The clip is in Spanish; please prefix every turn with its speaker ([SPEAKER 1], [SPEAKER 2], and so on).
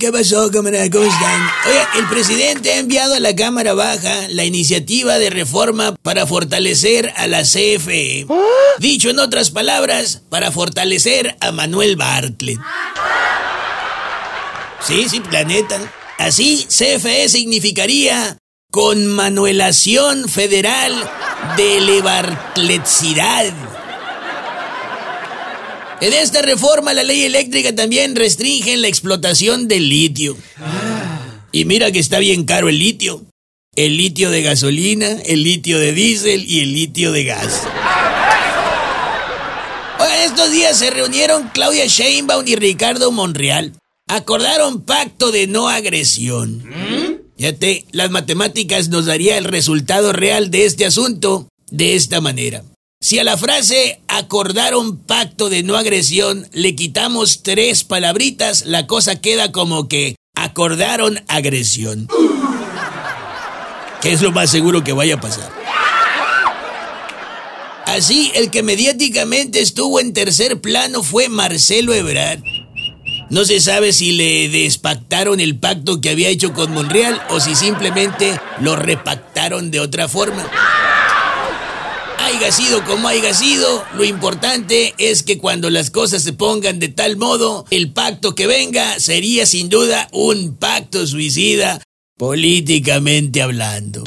[SPEAKER 1] ¿Qué pasó, camarada? ¿Cómo están? Oye, el presidente ha enviado a la Cámara Baja la iniciativa de reforma para fortalecer a la CFE. Dicho en otras palabras, para fortalecer a Manuel Bartlett. Sí, sí, planeta. Así, CFE significaría con Manuelación Federal de Lebartletsidad. En esta reforma la ley eléctrica también restringe la explotación del litio. Y mira que está bien caro el litio. El litio de gasolina, el litio de diésel y el litio de gas. Oigan, estos días se reunieron Claudia Sheinbaum y Ricardo Monreal. Acordaron pacto de no agresión. Fíjate, las matemáticas nos daría el resultado real de este asunto de esta manera. Si a la frase acordaron pacto de no agresión le quitamos tres palabritas, la cosa queda como que acordaron agresión. Que es lo más seguro que vaya a pasar. Así, el que mediáticamente estuvo en tercer plano fue Marcelo Ebrard. No se sabe si le despactaron el pacto que había hecho con Monreal o si simplemente lo repactaron de otra forma haya sido como haya sido, lo importante es que cuando las cosas se pongan de tal modo, el pacto que venga sería sin duda un pacto suicida políticamente hablando.